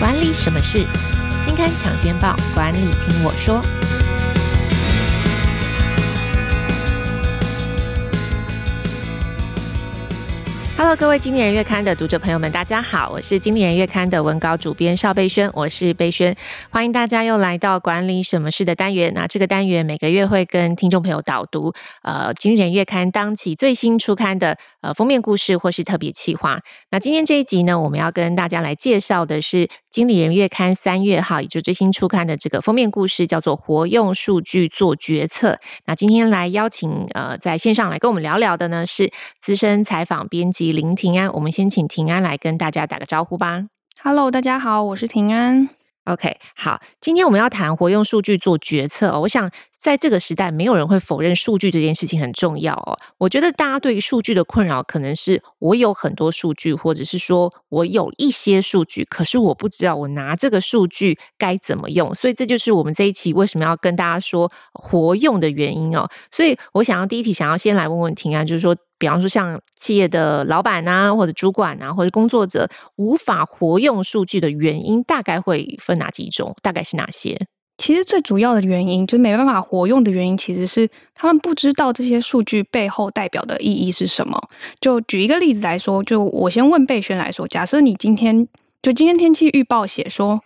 管理什么事？金刊抢先报，管理听我说。Hello，各位经理人月刊的读者朋友们，大家好，我是经理人月刊的文稿主编邵贝萱，我是贝萱，欢迎大家又来到管理什么事的单元。那这个单元每个月会跟听众朋友导读呃经理人月刊当期最新出刊的呃封面故事或是特别企划。那今天这一集呢，我们要跟大家来介绍的是经理人月刊三月号，也就最新出刊的这个封面故事，叫做“活用数据做决策”。那今天来邀请呃在线上来跟我们聊聊的呢，是资深采访编辑。林庭安，我们先请庭安来跟大家打个招呼吧。Hello，大家好，我是庭安。OK，好，今天我们要谈活用数据做决策哦。我想在这个时代，没有人会否认数据这件事情很重要哦。我觉得大家对于数据的困扰，可能是我有很多数据，或者是说我有一些数据，可是我不知道我拿这个数据该怎么用。所以这就是我们这一期为什么要跟大家说活用的原因哦。所以我想要第一题，想要先来问问庭安，就是说。比方说，像企业的老板啊，或者主管啊，或者工作者无法活用数据的原因，大概会分哪几种？大概是哪些？其实最主要的原因，就是没办法活用的原因，其实是他们不知道这些数据背后代表的意义是什么。就举一个例子来说，就我先问贝轩来说，假设你今天就今天天气预报写说。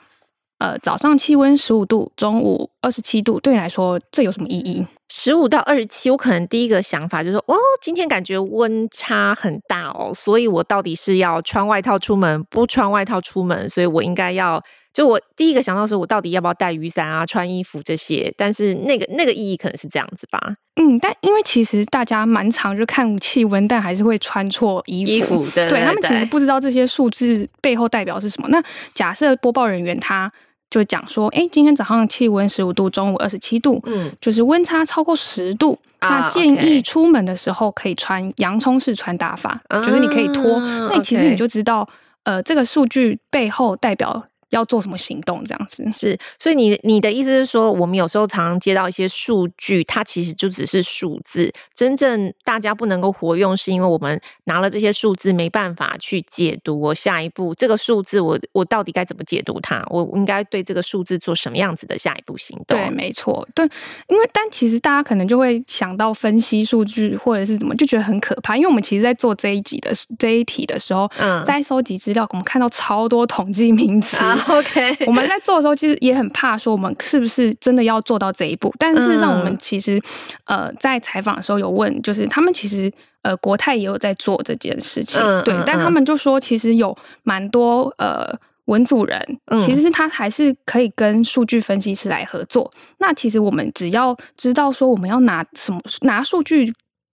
呃，早上气温十五度，中午二十七度，对你来说这有什么意义？十五到二十七，我可能第一个想法就是说，哦，今天感觉温差很大哦，所以我到底是要穿外套出门，不穿外套出门，所以我应该要。就我第一个想到是，我到底要不要带雨伞啊、穿衣服这些？但是那个那个意义可能是这样子吧。嗯，但因为其实大家蛮常就看气温，但还是会穿错衣服。衣服对，他们其实不知道这些数字背后代表是什么。那假设播报人员他就讲说，哎、欸，今天早上气温十五度，中午二十七度，嗯，就是温差超过十度，啊、那建议出门的时候可以穿洋葱式穿搭法，啊、就是你可以脱。啊、那其实你就知道，呃，这个数据背后代表。要做什么行动？这样子是，所以你你的意思是说，我们有时候常常接到一些数据，它其实就只是数字，真正大家不能够活用，是因为我们拿了这些数字没办法去解读我下一步这个数字我，我我到底该怎么解读它？我应该对这个数字做什么样子的下一步行动？对，没错，对，因为但其实大家可能就会想到分析数据或者是怎么，就觉得很可怕，因为我们其实，在做这一集的这一题的时候，嗯，在收集资料，我们看到超多统计名词。啊 OK，我们在做的时候，其实也很怕说我们是不是真的要做到这一步。但事实上，我们其实呃在采访的时候有问，就是他们其实呃国泰也有在做这件事情，对，但他们就说其实有蛮多呃文组人，其实是他还是可以跟数据分析师来合作。那其实我们只要知道说我们要拿什么拿数据，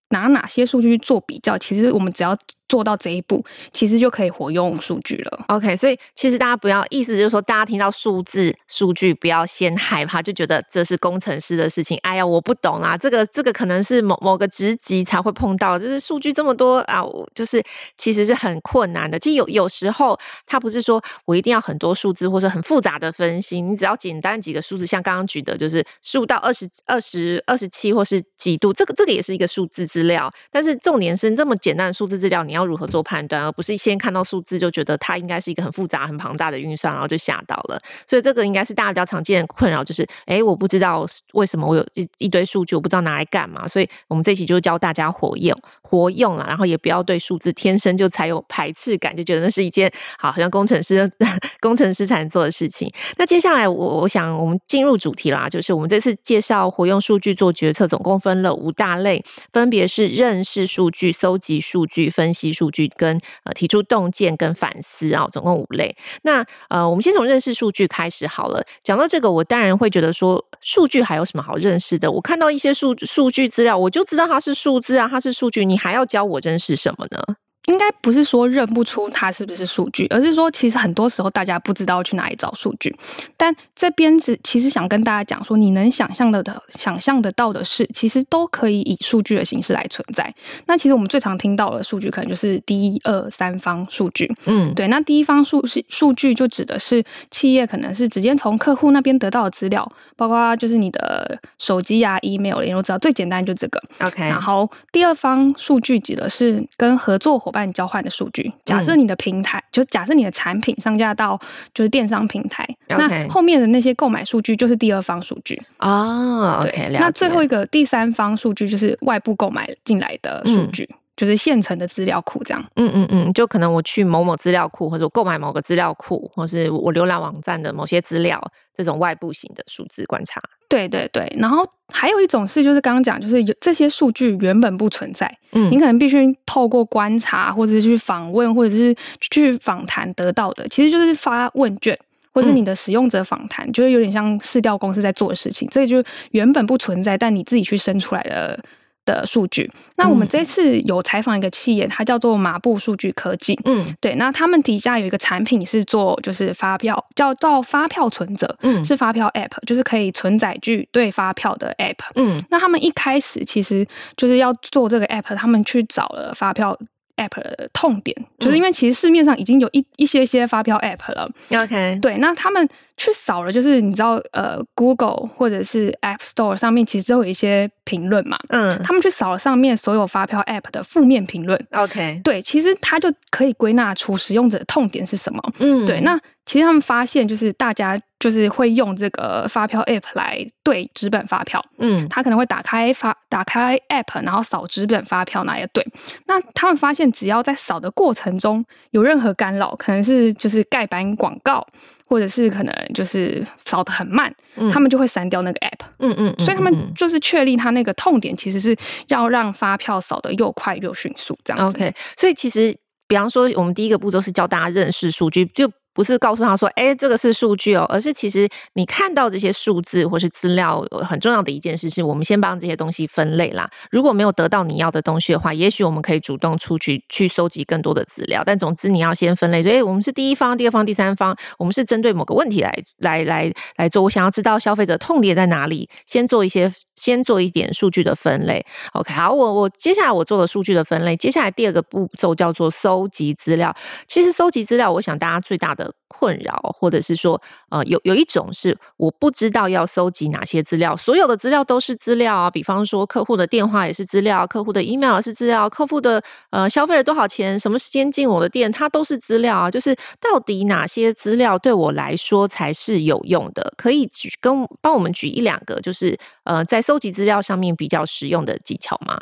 拿哪些数据去做比较，其实我们只要。做到这一步，其实就可以活用数据了。OK，所以其实大家不要意思就是说，大家听到数字数据不要先害怕，就觉得这是工程师的事情。哎呀，我不懂啊，这个这个可能是某某个职级才会碰到，就是数据这么多啊，就是其实是很困难的。其实有有时候，他不是说我一定要很多数字或者很复杂的分析，你只要简单几个数字，像刚刚举的，就是十五到二十二十二十七或是几度，这个这个也是一个数字资料。但是重点是这么简单的数字资料，你要。如何做判断，而不是先看到数字就觉得它应该是一个很复杂、很庞大的运算，然后就吓到了。所以这个应该是大家比较常见的困扰，就是哎，我不知道为什么我有一一堆数据，我不知道拿来干嘛。所以我们这期就教大家活用、活用了，然后也不要对数字天生就才有排斥感，就觉得那是一件好，好像工程师 工程师才能做的事情。那接下来我我想我们进入主题啦，就是我们这次介绍活用数据做决策，总共分了五大类，分别是认识数据、搜集数据、分析。数据跟呃提出洞见跟反思啊，总共五类。那呃，我们先从认识数据开始好了。讲到这个，我当然会觉得说，数据还有什么好认识的？我看到一些数数据资料，我就知道它是数字啊，它是数据，你还要教我认识什么呢？应该不是说认不出它是不是数据，而是说其实很多时候大家不知道去哪里找数据。但这边是其实想跟大家讲说，你能想象的、想象得到的事，其实都可以以数据的形式来存在。那其实我们最常听到的数据，可能就是第一、二、三方数据。嗯，对。那第一方数是数据，就指的是企业可能是直接从客户那边得到的资料，包括就是你的手机啊、email 联络资料，最简单就这个。OK。然后第二方数据指的是跟合作伙伙伴交换的数据。假设你的平台，嗯、就假设你的产品上架到就是电商平台，嗯、那后面的那些购买数据就是第二方数据啊。对，okay, 那最后一个第三方数据就是外部购买进来的数据。嗯就是现成的资料库这样，嗯嗯嗯，就可能我去某某资料库，或者我购买某个资料库，或是我浏览网站的某些资料，这种外部型的数字观察。对对对，然后还有一种是，就是刚刚讲，就是有这些数据原本不存在，嗯，你可能必须透过观察，或者是去访问，或者是去访谈得到的，其实就是发问卷，或者是你的使用者访谈，嗯、就是有点像市调公司在做的事情，这就原本不存在，但你自己去生出来的。的数据，那我们这次有采访一个企业，它叫做马布数据科技。嗯，对，那他们底下有一个产品是做就是发票，叫做发票存折，嗯，是发票 App，就是可以存载具对发票的 App。嗯，那他们一开始其实就是要做这个 App，他们去找了发票。App 的痛点，就是因为其实市面上已经有一一些些发票 app 了。OK，对，那他们去扫了，就是你知道，呃，Google 或者是 App Store 上面其实都有一些评论嘛。嗯，他们去扫了上面所有发票 app 的负面评论。OK，对，其实它就可以归纳出使用者的痛点是什么。嗯，对，那。其实他们发现，就是大家就是会用这个发票 App 来对纸本发票，嗯，他可能会打开发打开 App，然后扫纸本发票拿来对。那他们发现，只要在扫的过程中有任何干扰，可能是就是盖板广告，或者是可能就是扫的很慢，嗯，他们就会删掉那个 App。嗯嗯，所以他们就是确立他那个痛点，其实是要让发票扫的又快又迅速这样子。OK，所以其实比方说，我们第一个步骤是教大家认识数据，就。不是告诉他说，哎、这个是数据哦，而是其实你看到这些数字或是资料，很重要的一件事是我们先帮这些东西分类啦。如果没有得到你要的东西的话，也许我们可以主动出去去搜集更多的资料。但总之你要先分类，所以我们是第一方、第二方、第三方，我们是针对某个问题来来来来做。我想要知道消费者痛点在哪里，先做一些，先做一点数据的分类。OK，好，我我接下来我做了数据的分类，接下来第二个步骤叫做搜集资料。其实搜集资料，我想大家最大的的困扰，或者是说，呃，有有一种是我不知道要搜集哪些资料，所有的资料都是资料啊。比方说，客户的电话也是资料，客户的 email 也是资料，客户的呃消费了多少钱，什么时间进我的店，它都是资料啊。就是到底哪些资料对我来说才是有用的？可以举跟帮我们举一两个，就是呃在搜集资料上面比较实用的技巧吗？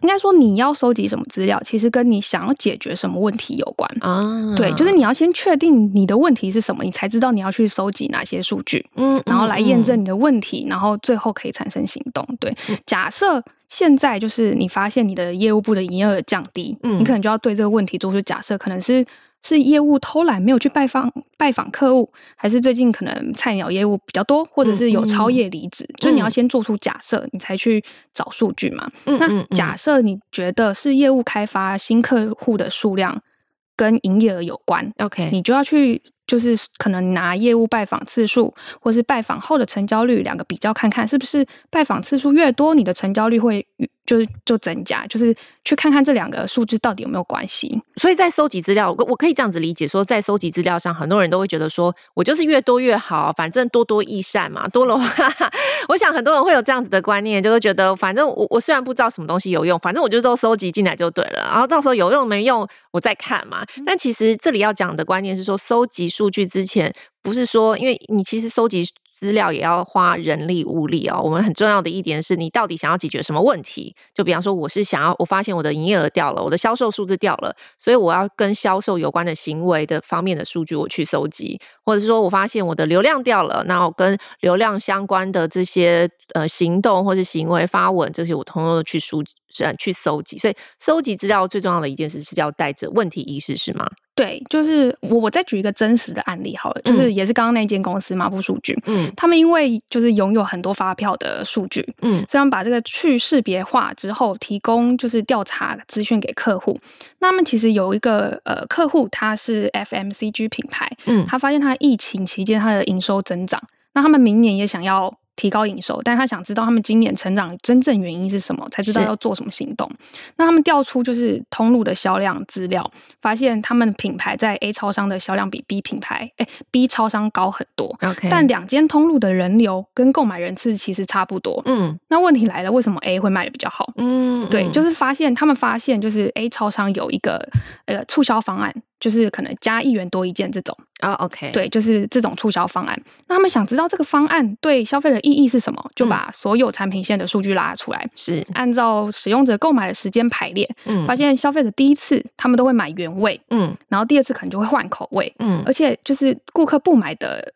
应该说，你要收集什么资料，其实跟你想要解决什么问题有关啊。对，就是你要先确定你的问题是什么，你才知道你要去收集哪些数据，嗯，然后来验证你的问题，然后最后可以产生行动。对，假设现在就是你发现你的业务部的营业额降低，嗯，你可能就要对这个问题做出假设，可能是。是业务偷懒没有去拜访拜访客户，还是最近可能菜鸟业务比较多，或者是有超业离职？嗯嗯、就你要先做出假设，你才去找数据嘛。那假设你觉得是业务开发新客户的数量跟营业额有关，OK，你就要去就是可能拿业务拜访次数，或是拜访后的成交率两个比较看看，是不是拜访次数越多，你的成交率会。就是就增加，就是去看看这两个数字到底有没有关系。所以在收集资料，我我可以这样子理解说，在收集资料上，很多人都会觉得说，我就是越多越好，反正多多益善嘛。多了话，我想很多人会有这样子的观念，就会觉得，反正我我虽然不知道什么东西有用，反正我就都收集进来就对了。然后到时候有用没用，我再看嘛。但其实这里要讲的观念是说，收集数据之前，不是说因为你其实收集。资料也要花人力物力哦。我们很重要的一点是你到底想要解决什么问题？就比方说，我是想要我发现我的营业额掉了，我的销售数字掉了，所以我要跟销售有关的行为的方面的数据我去收集，或者是说我发现我的流量掉了，那我跟流量相关的这些呃行动或是行为发文这些我通通的去数去收集。所以收集资料最重要的一件事是要带着问题意识，是吗？对，就是我我再举一个真实的案例好了，嗯、就是也是刚刚那间公司麻布数据，嗯，他们因为就是拥有很多发票的数据，嗯，虽然把这个去识别化之后，提供就是调查资讯给客户，那他们其实有一个呃客户，他是 FMCG 品牌，嗯，他发现他疫情期间他的营收增长，那他们明年也想要提高营收，但他想知道他们今年成长真正原因是什么，才知道要做什么行动。那他们调出就是通路的销量资料，发现他们品牌在 A 超商的销量比 B 品牌，哎，B 超商高很多。OK，但两间通路的人流跟购买人次其实差不多。嗯，那问题来了，为什么 A 会卖的比较好？嗯，对，就是发现他们发现就是 A 超商有一个呃促销方案。就是可能加一元多一件这种啊、oh，OK，对，就是这种促销方案。那他们想知道这个方案对消费者意义是什么，就把所有产品线的数据拉出来，是、嗯、按照使用者购买的时间排列，嗯，发现消费者第一次他们都会买原味，嗯，然后第二次可能就会换口味，嗯，而且就是顾客不买的。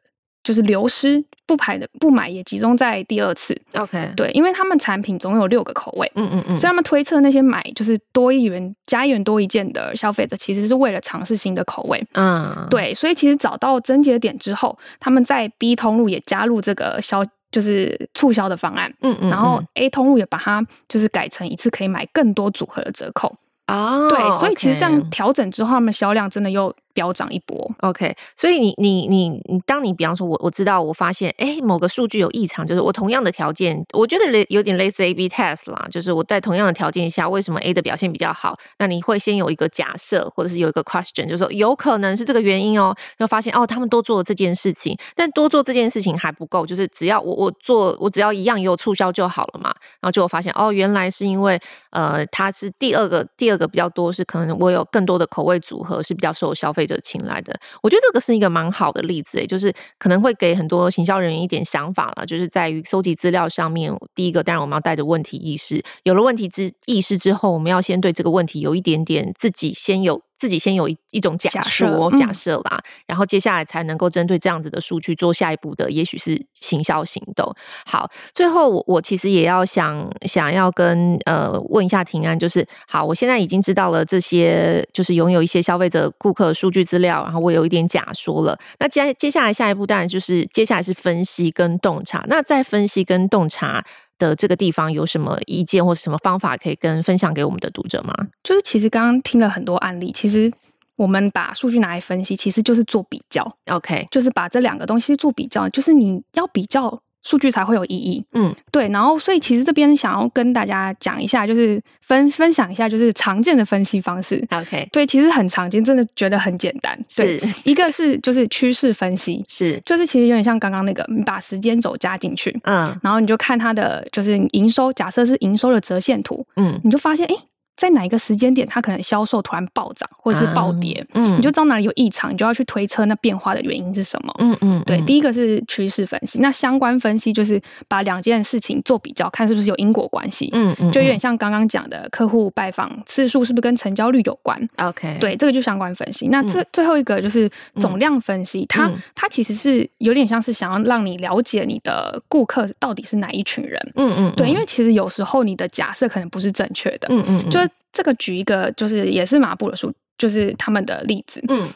就是流失不排的不买也集中在第二次，OK，对，因为他们产品总有六个口味，嗯嗯嗯，所以他们推测那些买就是多一元加一元多一件的消费者，其实是为了尝试新的口味，嗯，对，所以其实找到症结点之后，他们在 B 通路也加入这个销就是促销的方案，嗯嗯，然后 A 通路也把它就是改成一次可以买更多组合的折扣，哦，对，所以其实这样调整之后，他们销量真的又。飙涨一波，OK，所以你你你你，当你比方说我我知道我发现哎某个数据有异常，就是我同样的条件，我觉得类有点类似 A/B test 啦，就是我在同样的条件下，为什么 A 的表现比较好？那你会先有一个假设，或者是有一个 question，就是说有可能是这个原因哦，要发现哦他们都做了这件事情，但多做这件事情还不够，就是只要我我做我只要一样有促销就好了嘛，然后就我发现哦原来是因为呃它是第二个第二个比较多是可能我有更多的口味组合是比较受消费者请来的。我觉得这个是一个蛮好的例子，就是可能会给很多行销人员一点想法了，就是在于收集资料上面。第一个，当然我们要带着问题意识，有了问题之意识之后，我们要先对这个问题有一点点自己先有。自己先有一一种假说假设啦，嗯，然后接下来才能够针对这样子的数据做下一步的，也许是行销行动。好，最后我我其实也要想想要跟呃问一下庭安，就是好，我现在已经知道了这些，就是拥有一些消费者顾客数据资料，然后我有一点假说了。那接接下来下一步当然就是接下来是分析跟洞察。那在分析跟洞察的这个地方有什么意见或是什么方法可以跟分享给我们的读者吗？就是其实刚刚听了很多案例，其实我们把数据拿来分析，其实就是做比较。OK，就是把这两个东西做比较，就是你要比较。数据才会有意义，嗯，对，然后所以其实这边想要跟大家讲一下，就是分分享一下，就是常见的分析方式。OK，对，其实很常见，真的觉得很简单。对，是一个是就是趋势分析，是就是其实有点像刚刚那个，你把时间轴加进去，嗯，然后你就看它的就是营收，假设是营收的折线图，嗯，你就发现哎。诶在哪一个时间点，它可能销售突然暴涨或者是暴跌，嗯，你就知道哪里有异常，你就要去推测那变化的原因是什么，嗯嗯，对，第一个是趋势分析，那相关分析就是把两件事情做比较，看是不是有因果关系，嗯嗯，就有点像刚刚讲的客户拜访次数是不是跟成交率有关，OK，对，这个就相关分析。那最最后一个就是总量分析，它它其实是有点像是想要让你了解你的顾客到底是哪一群人，嗯嗯，对，因为其实有时候你的假设可能不是正确的，嗯嗯，就。这个举一个就是也是马布的书，就是他们的例子。嗯，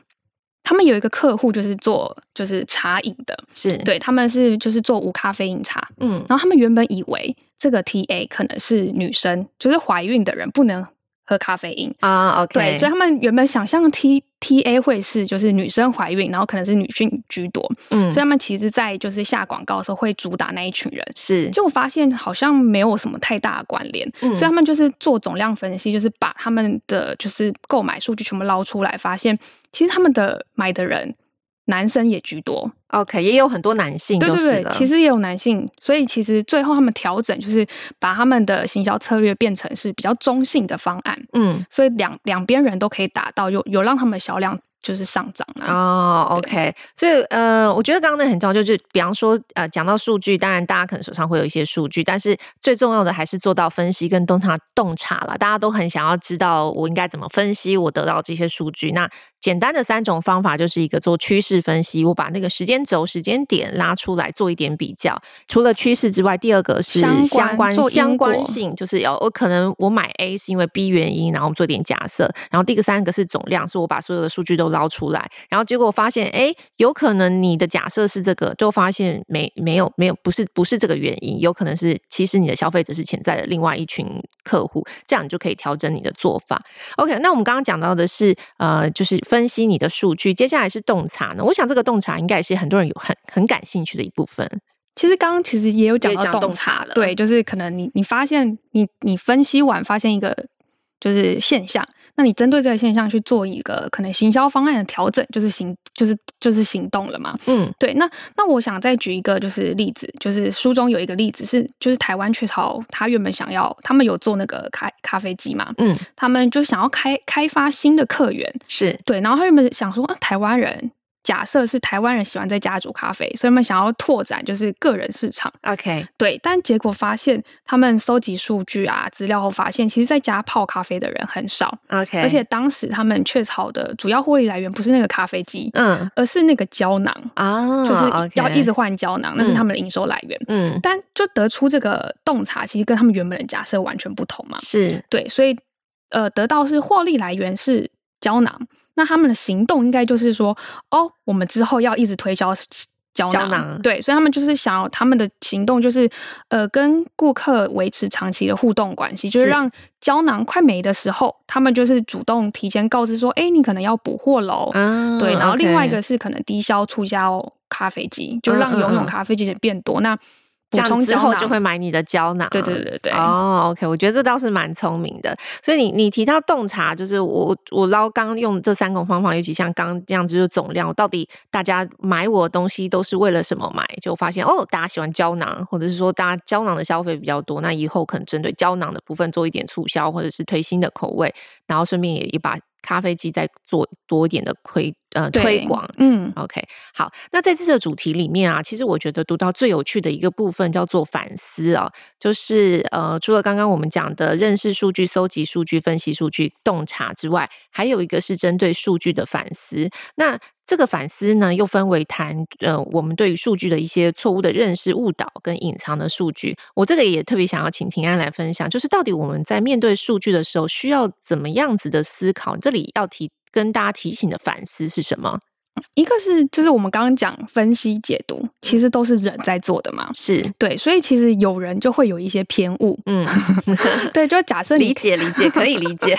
他们有一个客户就是做就是茶饮的，是对，他们是就是做无咖啡因茶。嗯，然后他们原本以为这个 TA 可能是女生，就是怀孕的人不能喝咖啡因啊。Uh, OK，对，所以他们原本想象 T T A 会是就是女生怀孕，然后可能是女性居多，嗯，所以他们其实，在就是下广告的时候会主打那一群人，是，结果发现好像没有什么太大的关联，嗯，所以他们就是做总量分析，就是把他们的就是购买数据全部捞出来，发现其实他们的买的人。男生也居多，OK，也有很多男性，对对对，其实也有男性，所以其实最后他们调整就是把他们的行销策略变成是比较中性的方案，嗯，所以两两边人都可以达到，有有让他们销量。就是上涨了哦，OK，所以呃，我觉得刚刚那很重要，就是比方说呃，讲到数据，当然大家可能手上会有一些数据，但是最重要的还是做到分析跟洞察洞察了。大家都很想要知道我应该怎么分析我得到这些数据。那简单的三种方法就是一个做趋势分析，我把那个时间轴、时间点拉出来做一点比较。除了趋势之外，第二个是相关相关，相关性，就是有我可能我买 A 是因为 B 原因，然后我们做点假设。然后第个三个是总量，是我把所有的数据都。捞出来，然后结果发现，哎，有可能你的假设是这个，就发现没没有没有，不是不是这个原因，有可能是其实你的消费者是潜在的另外一群客户，这样你就可以调整你的做法。OK，那我们刚刚讲到的是，呃，就是分析你的数据，接下来是洞察呢。我想这个洞察应该也是很多人有很很感兴趣的一部分。其实刚刚其实也有讲到洞察了，对，就是可能你你发现你你分析完发现一个就是现象，那你针对这个现象去做一个可能行销方案的调整，就是行就是就是行动了嘛。嗯，对。那那我想再举一个就是例子，就是书中有一个例子是就是台湾雀巢，他原本想要他们有做那个咖咖啡机嘛，嗯，他们就想要开开发新的客源，是对，然后他原本想说啊，台湾人。假设是台湾人喜欢在家煮咖啡，所以他们想要拓展就是个人市场。OK，对，但结果发现他们收集数据啊资料后发现，其实在家泡咖啡的人很少。OK，而且当时他们雀巢的主要获利来源不是那个咖啡机，嗯，而是那个胶囊啊，就是要一直换胶囊，那是他们的营收来源。嗯，但就得出这个洞察，其实跟他们原本的假设完全不同嘛。是对，所以呃，得到是获利来源是胶囊。那他们的行动应该就是说，哦，我们之后要一直推销胶囊，胶囊，对，所以他们就是想要他们的行动就是，呃，跟顾客维持长期的互动关系，是就是让胶囊快没的时候，他们就是主动提前告知说，哎，你可能要补货喽，啊、对，然后另外一个是可能低消促销咖啡机，就让游泳咖啡机也变多，嗯嗯那。这样之后就会买你的胶囊，对对对对。哦、oh，OK，我觉得这倒是蛮聪明的。所以你你提到洞察，就是我我捞刚用这三种方法，尤其像刚这样子，就是总量，到底大家买我的东西都是为了什么买？就发现哦，大家喜欢胶囊，或者是说大家胶囊的消费比较多，那以后可能针对胶囊的部分做一点促销，或者是推新的口味，然后顺便也也把。咖啡机再做多一点的推呃推广，嗯，OK，好，那在这次的主题里面啊，其实我觉得读到最有趣的一个部分叫做反思啊，就是呃，除了刚刚我们讲的认识数据、搜集数据、分析数据、洞察之外，还有一个是针对数据的反思。那这个反思呢，又分为谈呃，我们对于数据的一些错误的认识、误导跟隐藏的数据。我这个也特别想要请庭安来分享，就是到底我们在面对数据的时候，需要怎么样子的思考？这里要提跟大家提醒的反思是什么？一个是就是我们刚刚讲分析解读，其实都是人在做的嘛，是。对，所以其实有人就会有一些偏误，嗯，对，就假设理解理解可以理解，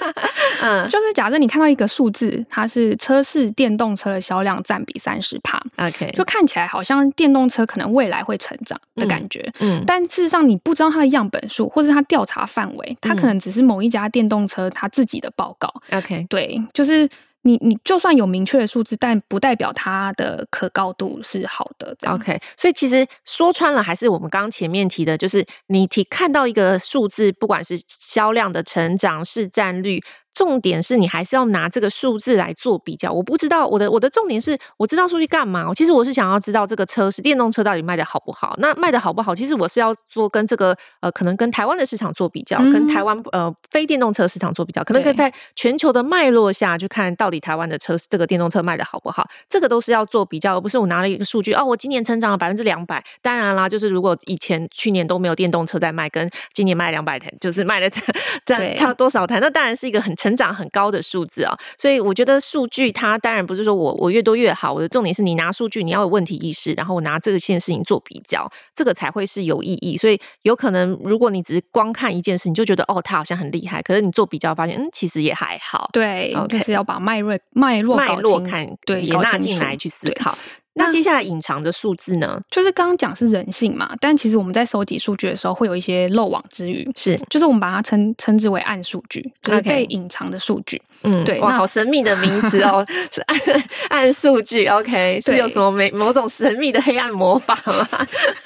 嗯，就是假设你看到一个数字，它是车市电动车的销量占比三十帕，OK，就看起来好像电动车可能未来会成长的感觉，嗯，但事实上你不知道它的样本数或者它调查范围，它可能只是某一家电动车它自己的报告，OK，对，就是。你你就算有明确的数字，但不代表它的可靠度是好的。OK，所以其实说穿了，还是我们刚刚前面提的，就是你提看到一个数字，不管是销量的成长、市占率。重点是你还是要拿这个数字来做比较。我不知道我的我的重点是，我知道数据干嘛？其实我是想要知道这个车是电动车到底卖的好不好。那卖的好不好？其实我是要做跟这个呃，可能跟台湾的市场做比较，嗯、跟台湾呃非电动车市场做比较，可能可以在全球的脉络下去看到底台湾的车这个电动车卖的好不好。这个都是要做比较，而不是我拿了一个数据哦，我今年成长了百分之两百。当然啦，就是如果以前去年都没有电动车在卖，跟今年卖两百台，就是卖了这这它多少台？那当然是一个很。成长很高的数字啊，所以我觉得数据它当然不是说我我越多越好，我的重点是你拿数据你要有问题意识，然后我拿这个件事情做比较，这个才会是有意义。所以有可能如果你只是光看一件事，你就觉得哦，它好像很厉害，可是你做比较发现，嗯，其实也还好。对，okay, 就是要把脉络脉络脉络看对也纳进来去思考。那接下来隐藏的数字呢？就是刚刚讲是人性嘛，但其实我们在收集数据的时候会有一些漏网之鱼，是，就是我们把它称称之为暗数据，就是被隐藏的数据。嗯，对，哇，好神秘的名字哦，是暗暗数据。OK，是有什么某某种神秘的黑暗魔法吗？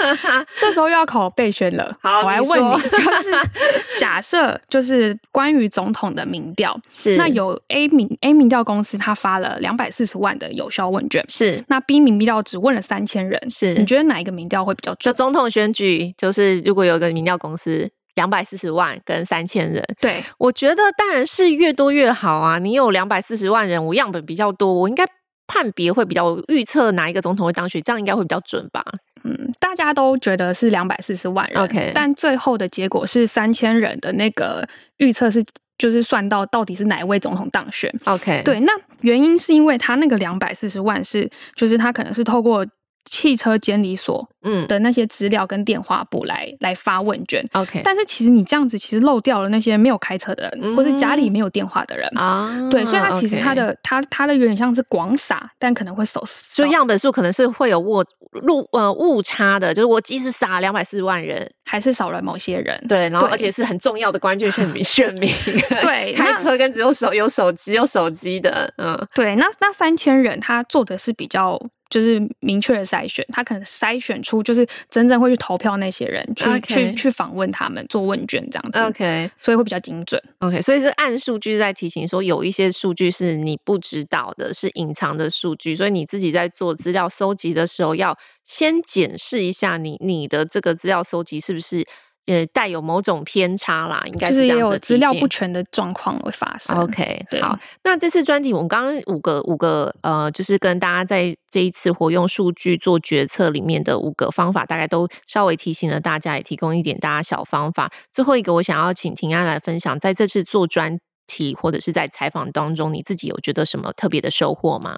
这时候又要考备选了。好，我来问你，你就是假设就是关于总统的民调，是那有 A 民 A 民调公司，他发了两百四十万的有效问卷，是那 B 民。民调只问了三千人，是你觉得哪一个民调会比较准？就总统选举，就是如果有一个民调公司两百四十万跟三千人，对，我觉得当然是越多越好啊。你有两百四十万人，我样本比较多，我应该判别会比较预测哪一个总统会当选，这样应该会比较准吧？嗯，大家都觉得是两百四十万人，OK，但最后的结果是三千人的那个预测是。就是算到到底是哪一位总统当选，OK，对，那原因是因为他那个两百四十万是，就是他可能是透过汽车监理所嗯的那些资料跟电话簿来、嗯、来发问卷。OK，但是其实你这样子其实漏掉了那些没有开车的人，嗯、或是家里没有电话的人啊。对，所以它其实它的它它的有点像是广撒，但可能会少，就样本数可能是会有误误呃误差的，就是我即使撒两百四十万人，还是少了某些人。对，然后而且是很重要的关键选民 选民。对，开车跟只有手有手机有手机的，嗯，对，那那三千人他做的是比较。就是明确的筛选，他可能筛选出就是真正会去投票那些人，去.去去访问他们，做问卷这样子。OK，所以会比较精准。OK，所以是按数据在提醒说，有一些数据是你不知道的，是隐藏的数据，所以你自己在做资料收集的时候，要先检视一下你你的这个资料收集是不是。呃，带有某种偏差啦，应该是这样子。就是也有资料不全的状况会发生。OK，对好。那这次专题，我们刚刚五个五个呃，就是跟大家在这一次活用数据做决策里面的五个方法，大概都稍微提醒了大家，也提供一点大家小方法。最后一个，我想要请婷安来分享，在这次做专题或者是在采访当中，你自己有觉得什么特别的收获吗？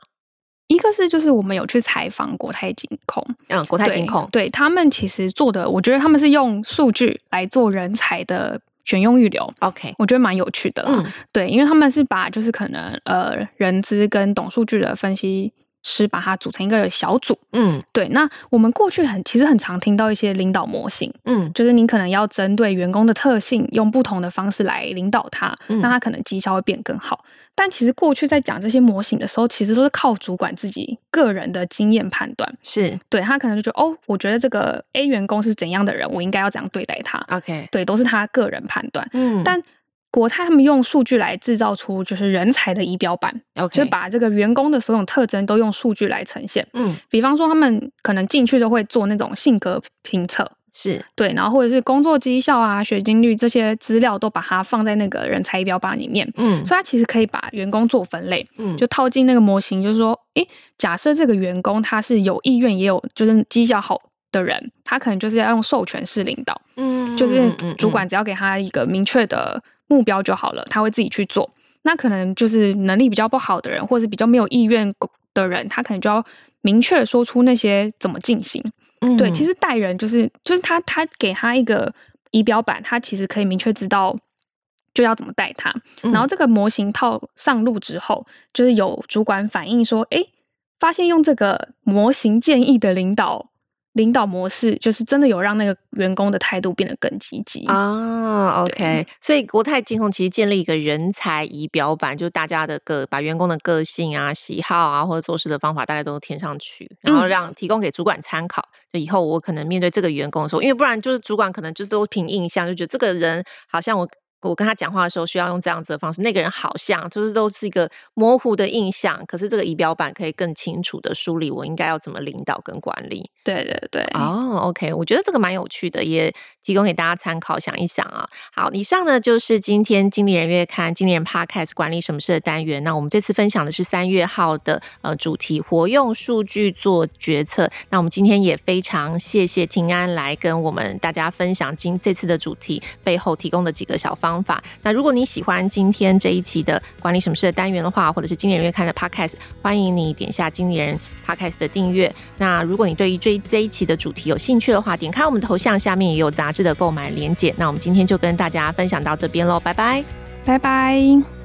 一个是就是我们有去采访国泰金控，嗯，国泰金控，对，对他们其实做的，我觉得他们是用数据来做人才的选用预留，OK，我觉得蛮有趣的啦，嗯，对，因为他们是把就是可能呃人资跟懂数据的分析。是把它组成一个小组，嗯，对。那我们过去很其实很常听到一些领导模型，嗯，就是你可能要针对员工的特性，用不同的方式来领导他，嗯，那他可能绩效会变更好。但其实过去在讲这些模型的时候，其实都是靠主管自己个人的经验判断，是对他可能就觉得哦，我觉得这个 A 员工是怎样的人，我应该要怎样对待他。OK，对，都是他个人判断，嗯，但。国泰他们用数据来制造出就是人才的仪表板.就把这个员工的所有特征都用数据来呈现。嗯，比方说他们可能进去都会做那种性格评测，是对，然后或者是工作绩效啊、学经历这些资料都把它放在那个人才仪表板里面。嗯，所以他其实可以把员工做分类，嗯，就套进那个模型，就是说，诶，假设这个员工他是有意愿也有就是绩效好的人，他可能就是要用授权式领导，嗯，就是主管只要给他一个明确的。目标就好了，他会自己去做。那可能就是能力比较不好的人，或者是比较没有意愿的人，他可能就要明确说出那些怎么进行。嗯，对，其实带人就是就是他他给他一个仪表板，他其实可以明确知道就要怎么带他。然后这个模型套上路之后，就是有主管反映说，哎，发现用这个模型建议的领导。领导模式就是真的有让那个员工的态度变得更积极啊。OK，所以国泰金控其实建立一个人才仪表板，就大家的个把员工的个性啊、喜好啊或者做事的方法大概都填上去，然后让提供给主管参考。嗯、就以后我可能面对这个员工的时候，因为不然就是主管可能就是都凭印象，就觉得这个人好像我。我跟他讲话的时候需要用这样子的方式，那个人好像就是都是一个模糊的印象，可是这个仪表板可以更清楚的梳理我应该要怎么领导跟管理。对对对，哦、oh，OK，我觉得这个蛮有趣的，也提供给大家参考，想一想啊。好，以上呢就是今天经理人月刊经理人 Podcast 管理什么事的单元。那我们这次分享的是三月号的呃主题，活用数据做决策。那我们今天也非常谢谢庭安来跟我们大家分享今这次的主题背后提供的几个小方方法。那如果你喜欢今天这一期的管理什么事的单元的话，或者是经理人月刊的 Podcast，欢迎你点下经理人 Podcast 的订阅。那如果你对于这这一期的主题有兴趣的话，点开我们头像，下面也有杂志的购买连接。那我们今天就跟大家分享到这边喽，拜拜，拜拜。